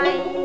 bye.